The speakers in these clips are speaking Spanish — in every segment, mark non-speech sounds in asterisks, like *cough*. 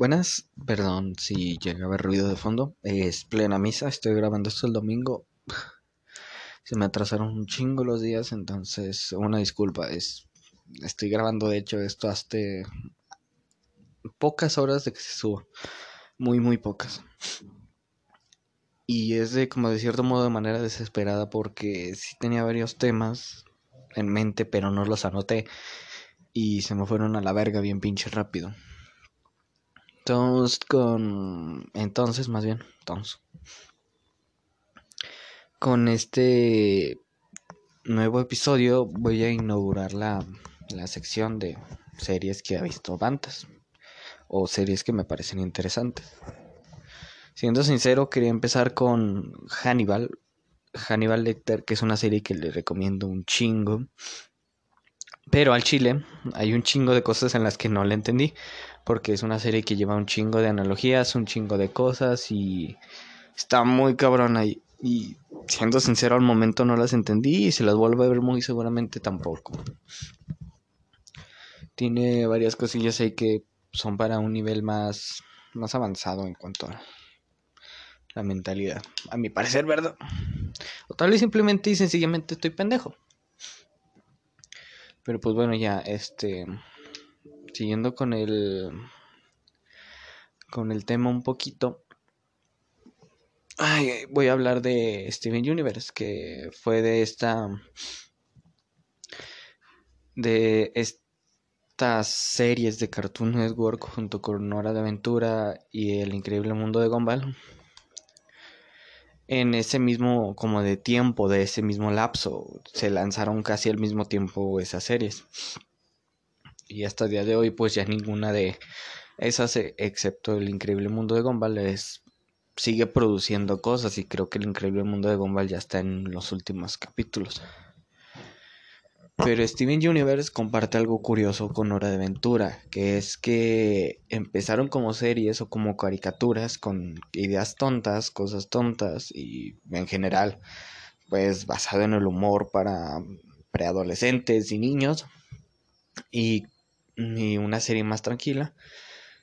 Buenas, perdón si llega a haber ruido de fondo. Es plena misa, estoy grabando esto el domingo. *sighs* Se me atrasaron un chingo los días, entonces una disculpa. Es, estoy grabando de hecho esto hasta pocas horas de que se suba. Muy, muy pocas. Y es de como de cierto modo de manera desesperada porque sí tenía varios temas en mente, pero no los anoté. Y se me fueron a la verga bien pinche rápido. Con. Entonces, más bien. Con este nuevo episodio voy a inaugurar la, la sección de series que ha visto Bantas o series que me parecen interesantes. Siendo sincero, quería empezar con Hannibal, Hannibal Lecter, que es una serie que le recomiendo un chingo. Pero al chile hay un chingo de cosas en las que no le entendí porque es una serie que lleva un chingo de analogías, un chingo de cosas y está muy cabrona y, y siendo sincero al momento no las entendí y se las vuelvo a ver muy seguramente tampoco. Tiene varias cosillas ahí que son para un nivel más, más avanzado en cuanto a la mentalidad. A mi parecer, ¿verdad? O tal vez simplemente y sencillamente estoy pendejo. Pero pues bueno, ya, este siguiendo con el con el tema un poquito. Voy a hablar de Steven Universe que fue de esta de estas series de Cartoon Network junto con Hora de Aventura y El Increíble Mundo de Gumball en ese mismo como de tiempo de ese mismo lapso se lanzaron casi al mismo tiempo esas series y hasta el día de hoy pues ya ninguna de esas, e, excepto el increíble mundo de Gumball, es, sigue produciendo cosas y creo que el increíble mundo de Gumball ya está en los últimos capítulos. Pero Steven Universe comparte algo curioso con Hora de Aventura, que es que empezaron como series o como caricaturas con ideas tontas, cosas tontas y en general pues basado en el humor para preadolescentes y niños y y una serie más tranquila.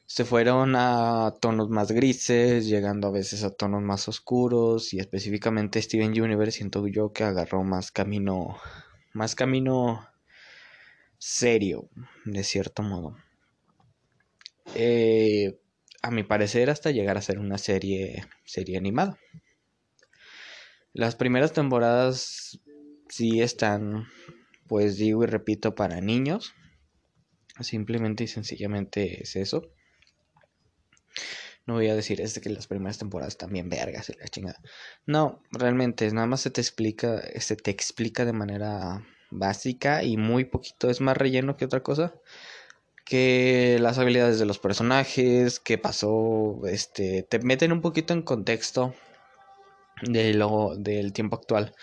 Se fueron a tonos más grises, llegando a veces a tonos más oscuros y específicamente Steven Universe siento yo que agarró más camino, más camino serio, de cierto modo. Eh, a mi parecer hasta llegar a ser una serie, serie animada. Las primeras temporadas sí están, pues digo y repito, para niños Simplemente y sencillamente es eso. No voy a decir es de que las primeras temporadas también vergas y la chingada. No, realmente nada más se te explica, se te explica de manera básica y muy poquito, es más relleno que otra cosa. Que las habilidades de los personajes, qué pasó, este, te meten un poquito en contexto de lo, del tiempo actual.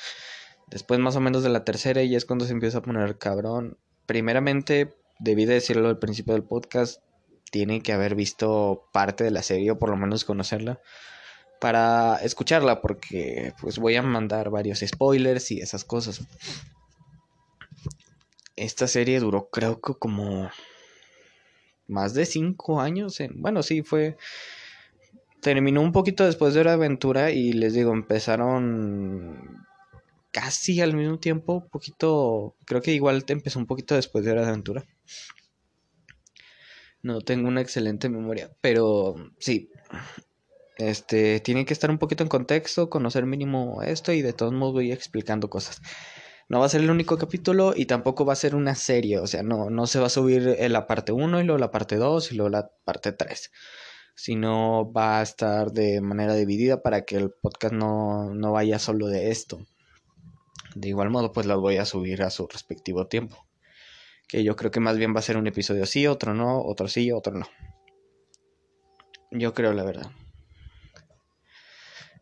Después más o menos de la tercera y es cuando se empieza a poner cabrón. Primeramente debí decirlo al principio del podcast, tiene que haber visto parte de la serie o por lo menos conocerla para escucharla porque pues voy a mandar varios spoilers y esas cosas. Esta serie duró creo que como más de cinco años. En, bueno, sí, fue... Terminó un poquito después de la aventura y les digo, empezaron casi al mismo tiempo, poquito, creo que igual te empezó un poquito después de Hora de Aventura. No tengo una excelente memoria, pero sí, este, tiene que estar un poquito en contexto, conocer mínimo esto y de todos modos voy explicando cosas. No va a ser el único capítulo y tampoco va a ser una serie, o sea, no, no se va a subir la parte 1 y luego la parte 2 y luego la parte 3, sino va a estar de manera dividida para que el podcast no, no vaya solo de esto. De igual modo, pues las voy a subir a su respectivo tiempo. Que yo creo que más bien va a ser un episodio sí, otro no, otro sí, otro no. Yo creo la verdad.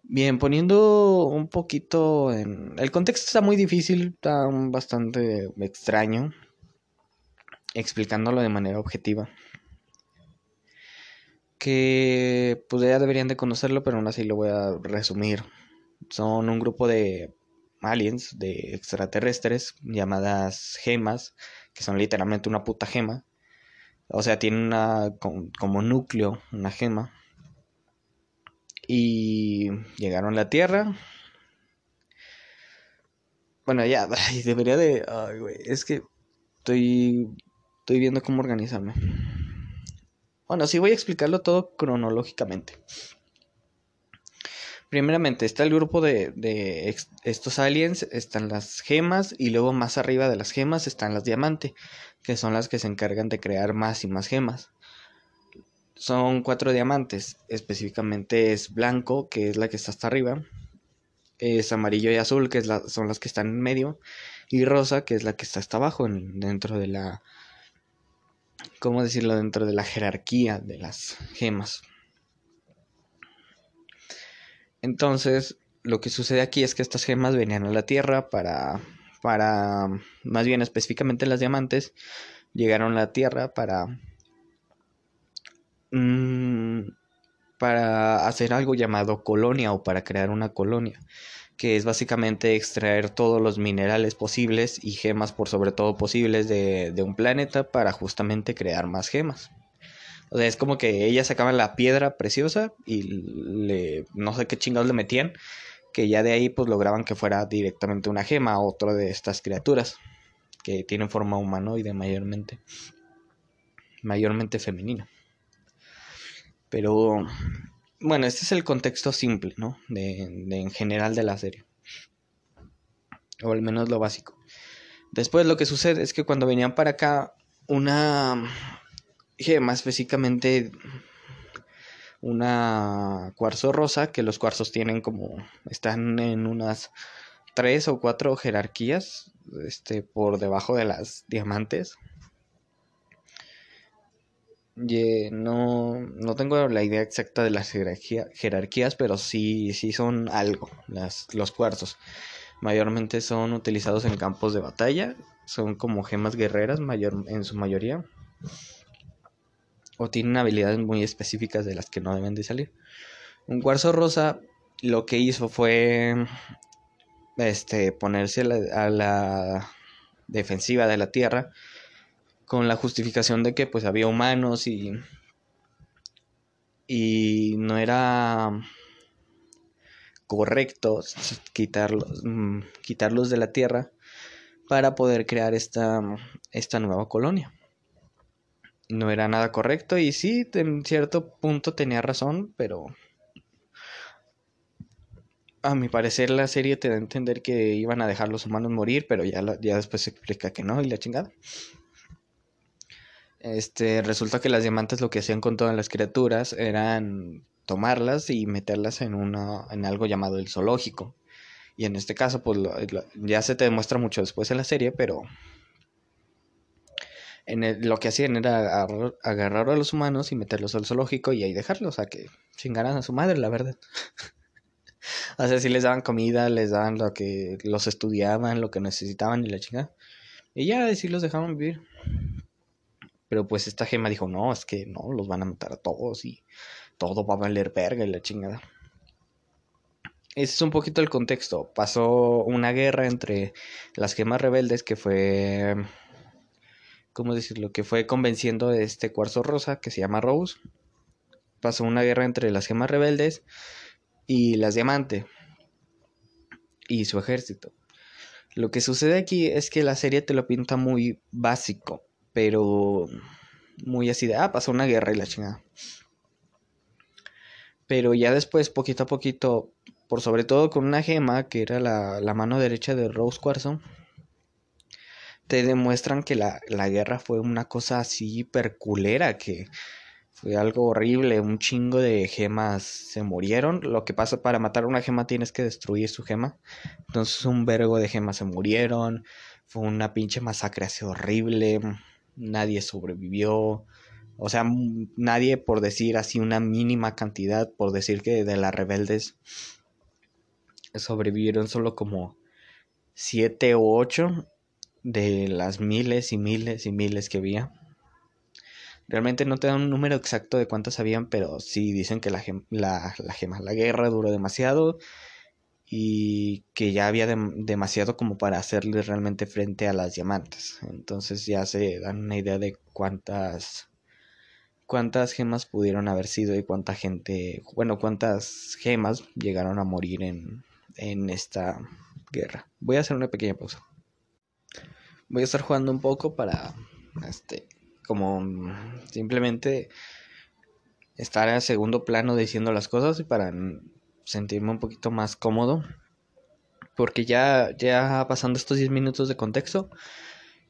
Bien, poniendo un poquito en... El contexto está muy difícil, está bastante extraño. Explicándolo de manera objetiva. Que pues ya deberían de conocerlo, pero aún así lo voy a resumir. Son un grupo de aliens, de extraterrestres, llamadas gemas, que son literalmente una puta gema, O sea, tiene una como núcleo, una gema. Y llegaron a la Tierra. Bueno, ya, *laughs* debería de... Ay, güey, es que estoy, estoy viendo cómo organizarme. Bueno, sí voy a explicarlo todo cronológicamente. Primeramente está el grupo de, estos aliens, están las gemas y luego más arriba de las gemas están las diamantes, que son las que se encargan de crear más y más gemas. Son cuatro diamantes, específicamente es blanco, que es la que está hasta arriba, es amarillo y azul, que son las que están en medio, y rosa, que es la que está hasta abajo, dentro de la, ¿cómo decirlo? Dentro de la jerarquía de las gemas. Entonces, lo que sucede aquí es que estas gemas venían a la Tierra para, para, más bien específicamente las diamantes, llegaron a la Tierra para, mm, para hacer algo llamado colonia o para crear una colonia, que es básicamente extraer todos los minerales posibles y gemas por sobre todo posibles de un planeta para justamente crear más gemas. O sea, es como que ellas sacaban la piedra preciosa y le, no sé qué chingados le metían, que ya de ahí pues lograban que fuera directamente una gema o otra de estas criaturas que tienen forma humanoide mayormente, mayormente femenina. Pero bueno, este es el contexto simple, ¿no? De, de en general de la serie. O al menos lo básico. Después lo que sucede es que cuando venían para acá, una más específicamente una cuarzo rosa, que los cuarzos tienen como, están en unas tres o cuatro jerarquías, este, por debajo de las diamantes. no, no tengo la idea exacta de las jerarquías, pero sí, sí son algo, las, los cuarzos. Mayormente son utilizados en campos de batalla, son como gemas guerreras mayor, en su mayoría tienen habilidades muy específicas de las que no deben de salir. Un cuarzo rosa lo que hizo fue este ponerse a la defensiva de la Tierra con la justificación de que pues había humanos y y no era correcto quitarlos, mm, quitarlos de la Tierra para poder crear esta, esta nueva colonia no era nada correcto y sí, en cierto punto tenía razón, pero a mi parecer la serie te da a entender que iban a dejar los humanos morir, pero ya, ya después se explica que no y la chingada. Este, resulta que las diamantes lo que hacían con todas las criaturas eran tomarlas y meterlas en una en algo llamado el zoológico. Y en este caso pues ya se te demuestra mucho después en la serie, pero en lo que hacían era agarrar, a los humanos y meterlos al zoológico y ahí dejarlos a que chingaran a su madre, la verdad. *laughs* o sea, si les daban comida, les daban lo que los estudiaban, lo que necesitaban y la chingada. Y ya así los dejaban vivir. Pero pues esta gema dijo, no, es que no, los van a matar a todos y todo va a valer verga y la chingada. Ese es un poquito el contexto. Pasó una guerra entre las gemas rebeldes que fue ¿cómo decirlo? Que fue convenciendo este cuarzo rosa que se llama Rose. Pasó una guerra entre las gemas rebeldes y las diamante y su ejército. Lo que sucede aquí es que la serie te lo pinta muy básico, pero muy así de, ah, pasó una guerra y la chingada. Pero ya después, poquito a poquito, por sobre todo con una gema que era la, la mano derecha de Rose Cuarzo, te demuestran que la, guerra fue una cosa así perculera, que fue algo horrible, un chingo de gemas se murieron. Lo que pasa para matar una gema tienes que destruir su gema. Entonces un vergo de gemas se murieron. Fue una pinche masacre así horrible. Nadie sobrevivió. O sea, nadie por decir así una mínima cantidad, por decir que de las rebeldes sobrevivieron solo como siete o ocho de las miles y miles y miles que había. Realmente no te dan un número exacto de cuántas habían, pero sí dicen que la, la, la guerra duró demasiado y que ya había demasiado como para hacerle realmente frente a las diamantes. Entonces ya se dan una idea de cuántas cuántas gemas pudieron haber sido y cuánta gente, bueno, cuántas gemas llegaron a morir en, en esta guerra. Voy a hacer una pequeña pausa. Voy a estar jugando un poco para, este, como simplemente estar a segundo plano diciendo las cosas y para sentirme un poquito más cómodo. Porque ya, ya pasando estos 10 minutos de contexto,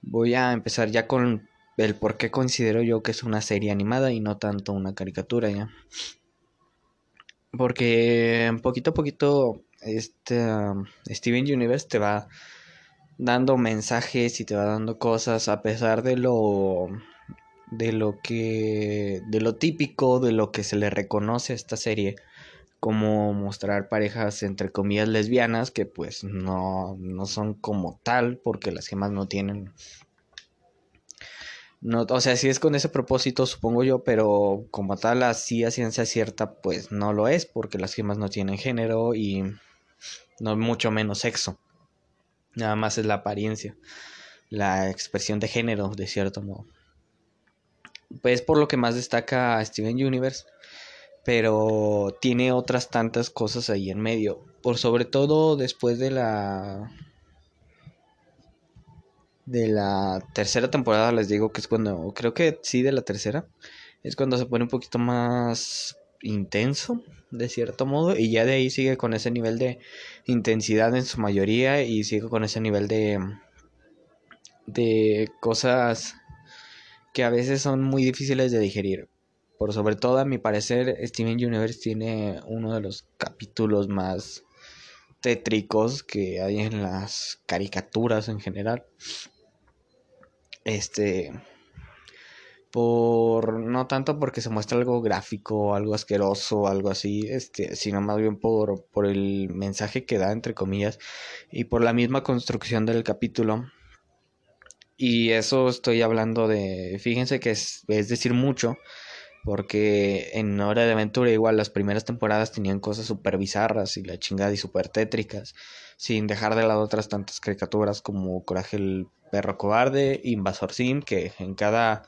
voy a empezar ya con el por qué considero yo que es una serie animada y no tanto una caricatura ya. Porque poquito a poquito este Steven Universe te va dando mensajes y te va dando cosas a pesar de lo de lo que de lo típico de lo que se le reconoce a esta serie como mostrar parejas entre comillas lesbianas que pues no, no son como tal porque las gemas no tienen no, o sea, sí es con ese propósito, supongo yo, pero como tal, así a ciencia cierta, pues no lo es, porque las gemas no tienen género y no mucho menos sexo. Nada más es la apariencia, la expresión de género, de cierto modo. Pues por lo que más destaca Steven Universe, pero tiene otras tantas cosas ahí en medio. Por sobre todo después de la de la tercera temporada les digo que es cuando creo que sí de la tercera es cuando se pone un poquito más intenso de cierto modo y ya de ahí sigue con ese nivel de intensidad en su mayoría y sigue con ese nivel de de cosas que a veces son muy difíciles de digerir. Por sobre todo, a mi parecer, Steven Universe tiene uno de los capítulos más tétricos que hay en las caricaturas en general. Este por no tanto porque se muestra algo gráfico, algo asqueroso, algo así, este, sino más bien por, por el mensaje que da entre comillas y por la misma construcción del capítulo. Y eso estoy hablando de, fíjense que es, decir mucho, porque en Hora de Aventura igual las primeras temporadas tenían cosas súper bizarras y la chingada y súper tétricas, sin dejar de lado otras tantas caricaturas como Coraje el perro cobarde, Invasor Sim, que en cada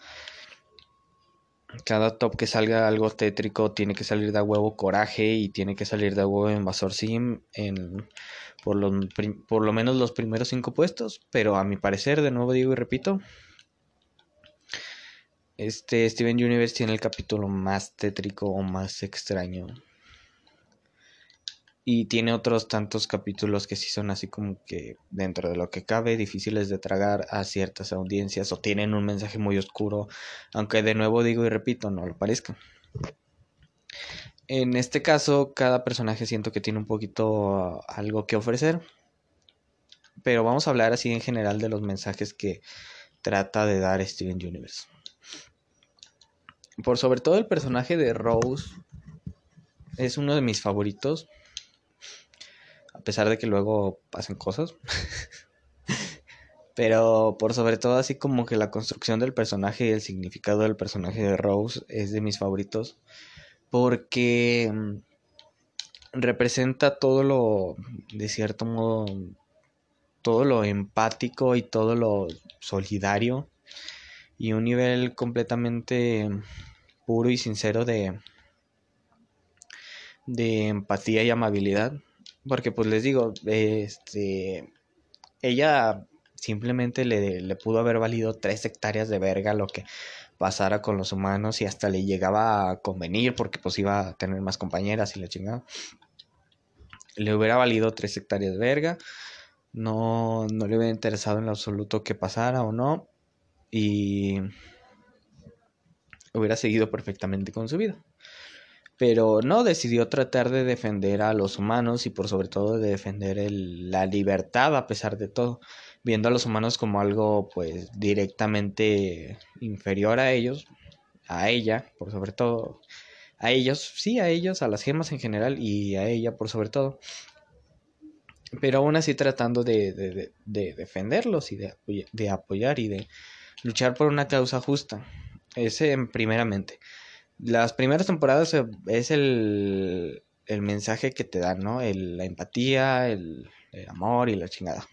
cada top que salga algo tétrico tiene que salir de huevo Coraje y tiene que salir de huevo Invasor Sim en por lo, por lo menos los primeros cinco puestos, pero a mi parecer, de nuevo digo y repito, este Steven Universe tiene el capítulo más tétrico o más extraño. Y tiene otros tantos capítulos que sí son así como que dentro de lo que cabe difíciles de tragar a ciertas audiencias o tienen un mensaje muy oscuro, aunque de nuevo digo y repito, no lo parezca. En este caso, cada personaje siento que tiene un poquito algo que ofrecer. Pero vamos a hablar así en general de los mensajes que trata de dar Steven Universe. Por sobre todo el personaje de Rose es uno de mis favoritos. A pesar de que luego pasen cosas. *laughs* Pero por sobre todo así como que la construcción del personaje y el significado del personaje de Rose es de mis favoritos porque mm, representa todo lo, de cierto modo, todo lo empático y todo lo solidario y un nivel completamente puro y sincero de, de empatía y amabilidad. Porque pues les digo, este, ella simplemente le, le pudo haber valido tres hectáreas de verga lo que pasara con los humanos y hasta le llegaba a convenir porque pues iba a tener más compañeras y la chingada. Le hubiera valido tres hectáreas de verga. No, no le hubiera interesado en lo absoluto que pasara o no. Y hubiera seguido perfectamente con su vida. Pero no, decidió tratar de defender a los humanos y por sobre todo de defender la libertad a pesar de todo viendo a los humanos como algo pues directamente inferior a ellos, a ella, por sobre todo, a ellos, sí, a ellos, a las gemas en general y a ella por sobre todo. Pero aún así tratando de, defenderlos y de, de apoyar y de luchar por una causa justa. Ese primeramente. Las primeras temporadas es el, el mensaje que te dan, ¿no? El, la empatía, el, el amor y la chingada.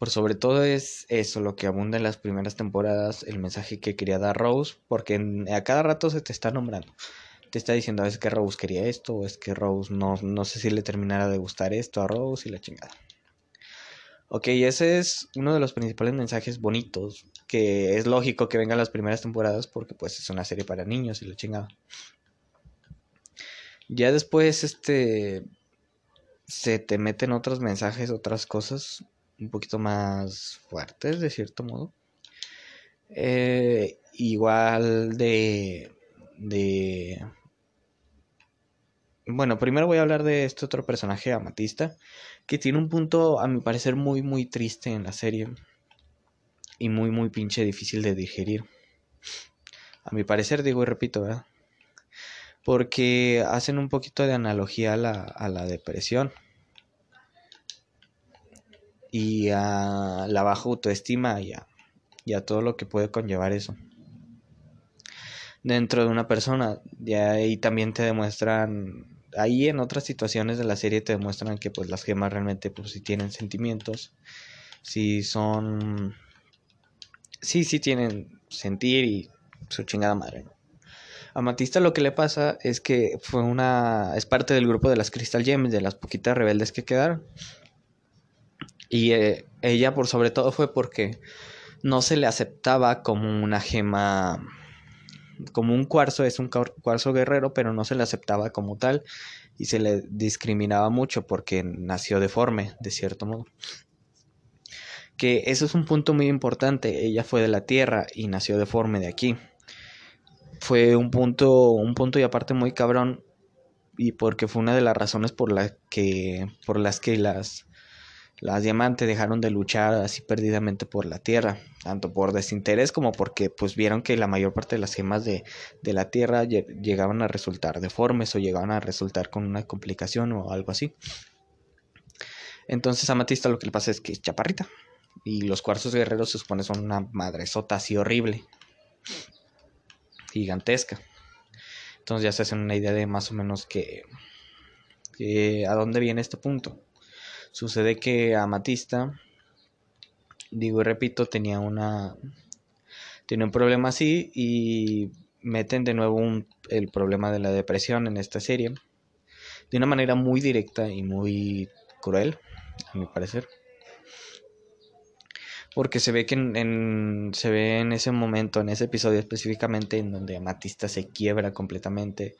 por sobre todo es eso lo que abunda en las primeras temporadas, el mensaje que quería dar Rose, porque a cada rato se te está nombrando. Te está diciendo, es que Rose quería esto, o es que Rose no, no sé si le terminara de gustar esto a Rose y la chingada. Ok, ese es uno de los principales mensajes bonitos, que es lógico que vengan las primeras temporadas porque pues es una serie para niños y la chingada. Ya después, este, se te meten otros mensajes, otras cosas un poquito más fuertes, de cierto modo. Eh, igual de, de... Bueno, primero voy a hablar de este otro personaje, Amatista, que tiene un punto, a mi parecer, muy, muy triste en la serie. Y muy, muy pinche difícil de digerir. A mi parecer, digo y repito, ¿verdad? Porque hacen un poquito de analogía a la, a la depresión y a la baja autoestima y a, todo lo que puede conllevar eso dentro de una persona. Y ahí también te demuestran ahí en otras situaciones de la serie te demuestran que pues las gemas realmente pues sí tienen sentimientos sí son sí sí tienen sentir y su chingada madre a Matista lo que le pasa es que fue una es parte del grupo de las Crystal Gems de las poquitas rebeldes que quedaron. Y eh, ella por sobre todo fue porque no se le aceptaba como una gema, como un cuarzo, es un cuarzo guerrero, pero no se le aceptaba como tal y se le discriminaba mucho porque nació deforme, de cierto modo. Que eso es un punto muy importante, ella fue de la Tierra y nació deforme de aquí. Fue un punto, un punto y aparte muy cabrón y porque fue una de las razones por, la que, por las que las las diamantes dejaron de luchar así perdidamente por la tierra, tanto por desinterés como porque pues vieron que la mayor parte de las gemas de, la tierra llegaban a resultar deformes o llegaban a resultar con una complicación o algo así. Entonces a Matista lo que le pasa es que es chaparrita y los cuarzos guerreros se supone son una madresota así horrible, gigantesca. Entonces ya se hacen una idea de más o menos que a dónde viene este punto. Sucede que Amatista, digo y repito, tenía una tiene un problema así y meten de nuevo el problema de la depresión en esta serie de una manera muy directa y muy cruel, a mi parecer. Porque se ve que en, se ve en ese momento, en ese episodio específicamente, en donde Amatista se quiebra completamente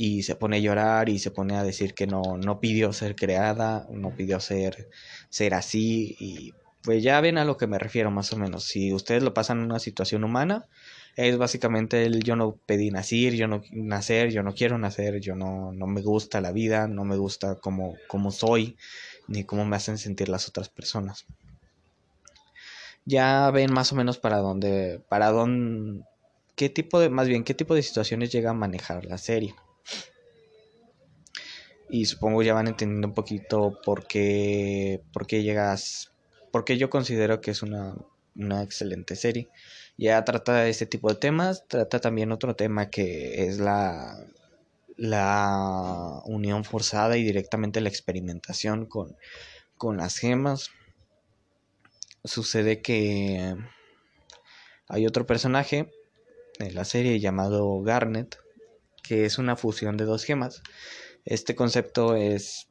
y se pone a llorar y se pone a decir que no, no pidió ser creada, no pidió ser, ser así y pues ya ven a lo que me refiero más o menos. Si ustedes lo pasan en una situación humana, es básicamente el yo no pedí nacer, yo no nacer, yo no quiero nacer, yo no, no me gusta la vida, no me gusta como soy, ni cómo me hacen sentir las otras personas. Ya ven más o menos para dónde, para dónde, qué tipo de, más bien, qué tipo de situaciones llega a manejar la serie y supongo ya van entendiendo un poquito por qué, por qué llegas, porque yo considero que es una, una excelente serie. Ya trata este tipo de temas, trata también otro tema que es la, la unión forzada y directamente la experimentación con, con las gemas. Sucede que hay otro personaje en la serie llamado Garnet, que es una fusión de dos gemas este concepto es,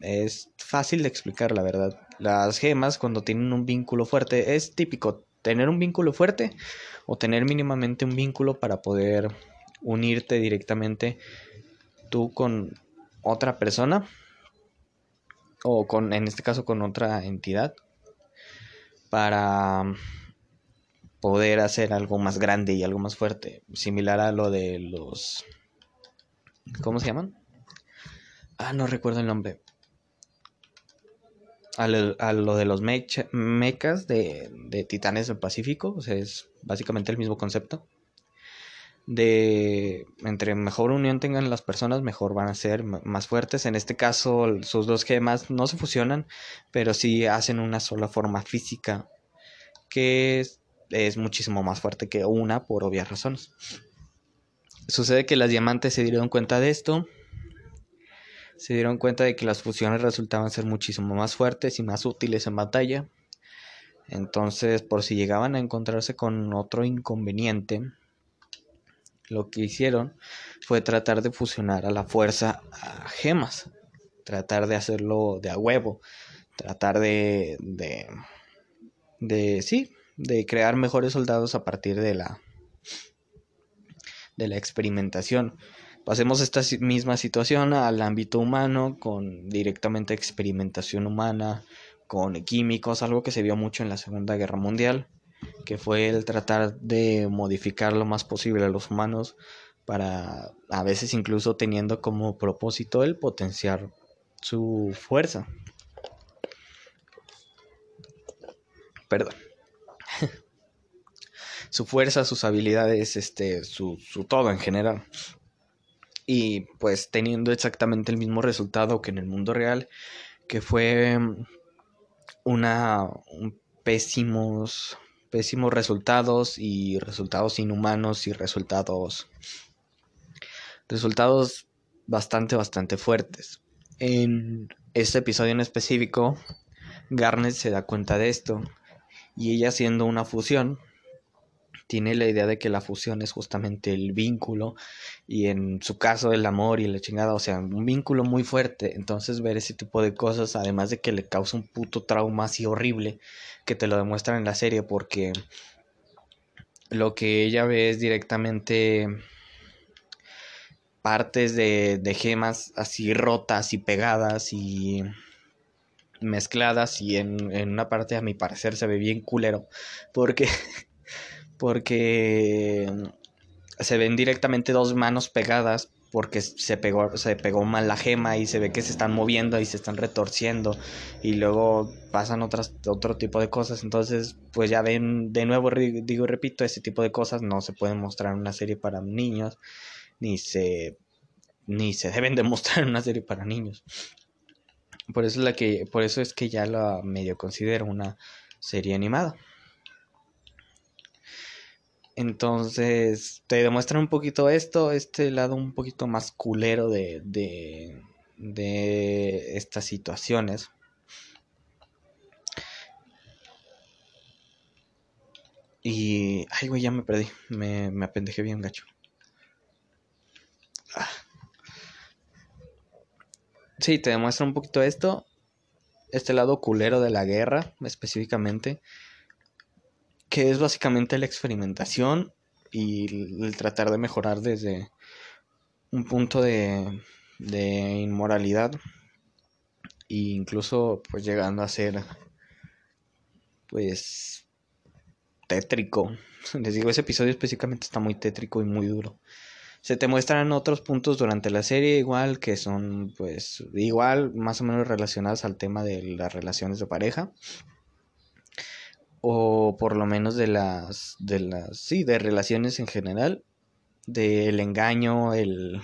es fácil de explicar, la verdad. Las gemas, cuando tienen un vínculo fuerte, es típico tener un vínculo fuerte o tener mínimamente un vínculo para poder unirte directamente tú con otra persona o con en este caso con otra entidad para poder hacer algo más grande y algo más fuerte similar a lo de los ¿cómo se llaman? Ah, no recuerdo el nombre. A lo, de los mechas de, de, Titanes del Pacífico. O sea, es básicamente el mismo concepto. De entre mejor unión tengan las personas, mejor van a ser más fuertes. En este caso, sus dos gemas no se fusionan, pero sí hacen una sola forma física que es muchísimo más fuerte que una por obvias razones. Sucede que las diamantes se dieron cuenta de esto se dieron cuenta de que las fusiones resultaban ser muchísimo más fuertes y más útiles en batalla. Entonces, por si llegaban a encontrarse con otro inconveniente, lo que hicieron fue tratar de fusionar a la fuerza a gemas, tratar de hacerlo de a huevo, tratar de, de, de sí, de crear mejores soldados a partir de la de la experimentación. Pasemos esta misma situación al ámbito humano con directamente experimentación humana, con químicos, algo que se vio mucho en la Segunda Guerra Mundial, que fue el tratar de modificar lo más posible a los humanos para a veces incluso teniendo como propósito el potenciar su fuerza. Perdón. Su fuerza, sus habilidades, este, su, su todo en general. Y pues teniendo exactamente el mismo resultado que en el mundo real, que fue una pésimos pésimos resultados y resultados inhumanos y resultados resultados bastante bastante fuertes. En este episodio en específico, Garnet se da cuenta de esto y ella haciendo una fusión tiene la idea de que la fusión es justamente el vínculo y en su caso el amor y la chingada, o sea, un vínculo muy fuerte. Entonces ver ese tipo de cosas, además de que le causa un puto trauma así horrible, que te lo demuestran en la serie, porque lo que ella ve es directamente partes de, de gemas así rotas y pegadas y mezcladas y en, en, una parte a mi parecer se ve bien culero porque *laughs* porque se ven directamente dos manos pegadas porque se pegó, se pegó mal la gema y se ve que se están moviendo y se están retorciendo y luego pasan otras, otro tipo de cosas. Entonces, pues ya ven, de nuevo digo y repito, ese tipo de cosas no se pueden mostrar en una serie para niños, ni se, ni se deben demostrar *laughs* en una serie para niños. Por eso es la que, por eso es que ya la medio considero una serie animada. Entonces, te demuestran un poquito esto, este lado un poquito más culero de, de, de estas situaciones. Y. Ay, güey, ya me perdí. Me, me apendejé bien gacho. Sí, te demuestra un poquito esto. Este lado culero de la guerra, específicamente que es básicamente la experimentación y el tratar de mejorar desde un punto de, de inmoralidad e incluso pues llegando a ser pues tétrico. *laughs* Les digo, ese episodio específicamente está muy tétrico y muy duro. Se te muestran otros puntos durante la serie igual que son pues igual más o menos relacionados al tema de las relaciones de pareja o por lo menos de las de las sí de relaciones en general del engaño el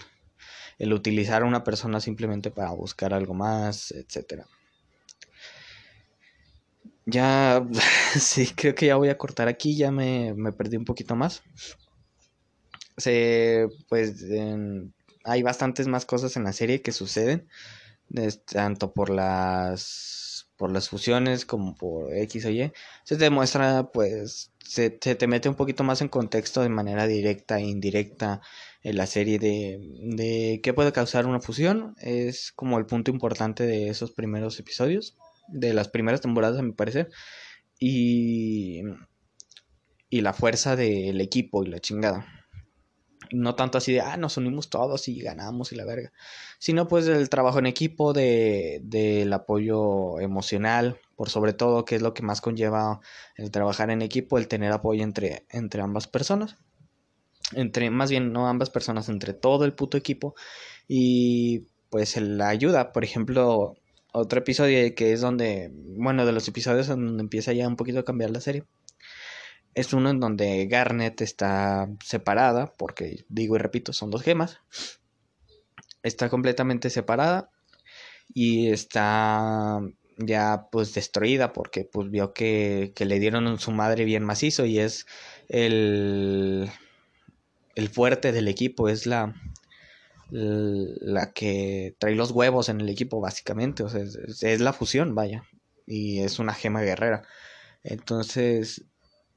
el utilizar a una persona simplemente para buscar algo más etcétera. Ya *laughs* sí creo que ya voy a cortar aquí ya me, me perdí un poquito más. Se pues hay bastantes más cosas en la serie que suceden tanto por las por las fusiones como por X o Y, se te muestra, pues, se, te mete un poquito más en contexto de manera directa e indirecta en la serie de, de qué puede causar una fusión. Es como el punto importante de esos primeros episodios, de las primeras temporadas, a mi parecer. Y, y la fuerza del equipo y la chingada no tanto así de, ah, nos unimos todos y ganamos y la verga, sino pues el trabajo en equipo, de, del apoyo emocional, por sobre todo, que es lo que más conlleva el trabajar en equipo, el tener apoyo entre, entre ambas personas, entre, más bien, no ambas personas, entre todo el puto equipo, y pues la ayuda, por ejemplo, otro episodio que es donde, bueno, de los episodios donde empieza ya un poquito a cambiar la serie es uno en donde Garnet está separada, porque digo y repito, son dos gemas. Está completamente separada y está ya pues destruida porque pues vio que, que le dieron su madre bien macizo y es el, el fuerte del equipo, es la, la que trae los huevos en el equipo básicamente, o sea, es, es la fusión, vaya, y es una gema guerrera. Entonces,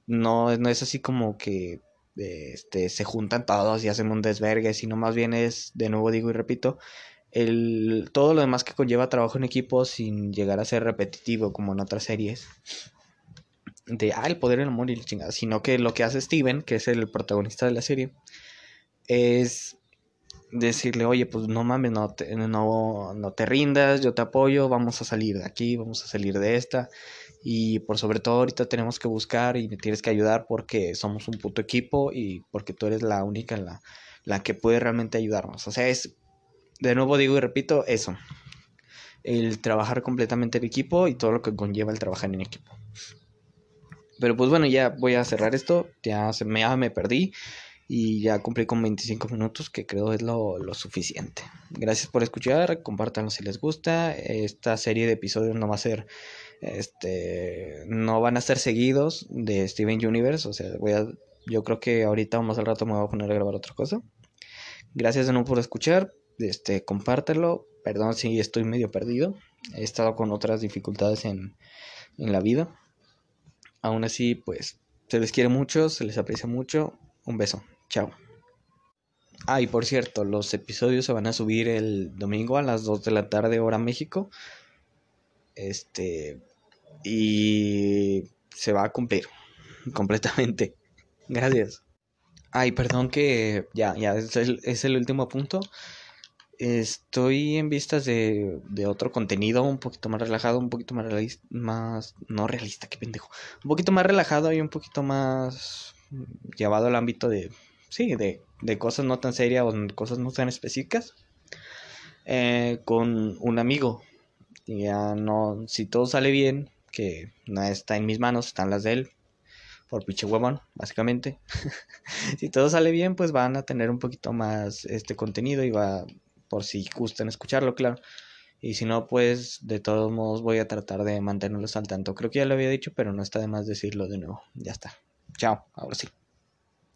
no, no es así como que este, se juntan todos y hacen un desvergue, sino más bien es, de nuevo digo y repito, el, todo lo demás que conlleva trabajo en equipo sin llegar a ser repetitivo como en otras series. De, ah, el poder, el amor y la chingada. Sino que lo que hace Steven, que es el protagonista de la serie, es decirle, oye, pues no mames, no no, no te rindas, yo te apoyo, vamos a salir de aquí, vamos a salir de esta. Y por sobre todo ahorita tenemos que buscar y me tienes que ayudar porque somos un puto equipo y porque tú eres la única la, la que puede realmente ayudarnos. O sea, es, de nuevo digo y repito, eso. El trabajar completamente en equipo y todo lo que conlleva el trabajar en equipo. Pero pues bueno, ya voy a cerrar esto. Ya, se me, me perdí y ya cumplí con 25 minutos que creo es lo, lo, suficiente. Gracias por escuchar, compártanlo si les gusta. Esta serie de episodios no va a ser, este, no van a ser seguidos de Steven Universe, o sea, voy a, yo creo que ahorita más al rato me voy a poner a grabar otra cosa. Gracias de nuevo por escuchar, este, compártelo, perdón si estoy medio perdido, he estado con otras dificultades en, en la vida. Aún así, pues, se les quiere mucho, se les aprecia mucho. Un beso. Chao. Ah, y por cierto, los episodios se van a subir el domingo a las 2 de la tarde, hora México. Este. Y se va a cumplir *laughs* completamente. Gracias. Ay, perdón que ya, ya, es el, es el último punto. Estoy en vistas de, de, otro contenido un poquito más relajado, un poquito más realista, más, no realista, qué pendejo. Un poquito más relajado y un poquito más llevado al ámbito de sí, de, de cosas no tan serias o cosas no tan específicas, eh, con un amigo. Ya no, si todo sale bien, que no está en mis manos, están las de él, por pinche huevón, básicamente. *laughs* si todo sale bien, pues van a tener un poquito más este contenido y va, por si gustan escucharlo, claro. Y si no, pues de todos modos voy a tratar de mantenerlos al tanto. Creo que ya lo había dicho, pero no está de más decirlo de nuevo. Ya está. Chao, ahora sí.